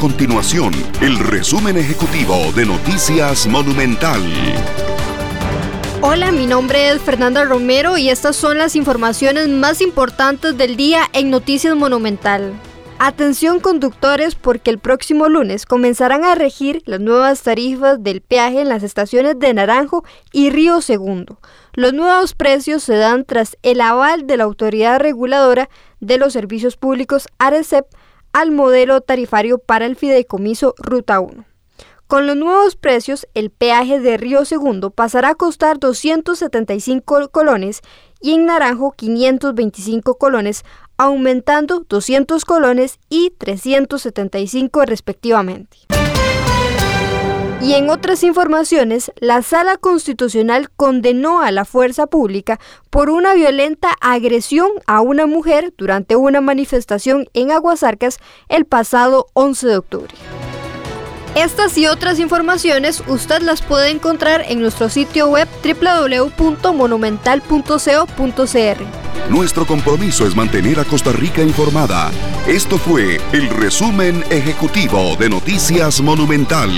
continuación el resumen ejecutivo de Noticias Monumental. Hola, mi nombre es Fernanda Romero y estas son las informaciones más importantes del día en Noticias Monumental. Atención conductores porque el próximo lunes comenzarán a regir las nuevas tarifas del peaje en las estaciones de Naranjo y Río Segundo. Los nuevos precios se dan tras el aval de la Autoridad Reguladora de los Servicios Públicos ARECEP al modelo tarifario para el fideicomiso Ruta 1. Con los nuevos precios, el peaje de Río Segundo pasará a costar 275 colones y en Naranjo 525 colones, aumentando 200 colones y 375 respectivamente. Y en otras informaciones, la Sala Constitucional condenó a la fuerza pública por una violenta agresión a una mujer durante una manifestación en Aguasarcas el pasado 11 de octubre. Estas y otras informaciones usted las puede encontrar en nuestro sitio web www.monumental.co.cr. Nuestro compromiso es mantener a Costa Rica informada. Esto fue el resumen ejecutivo de Noticias Monumental.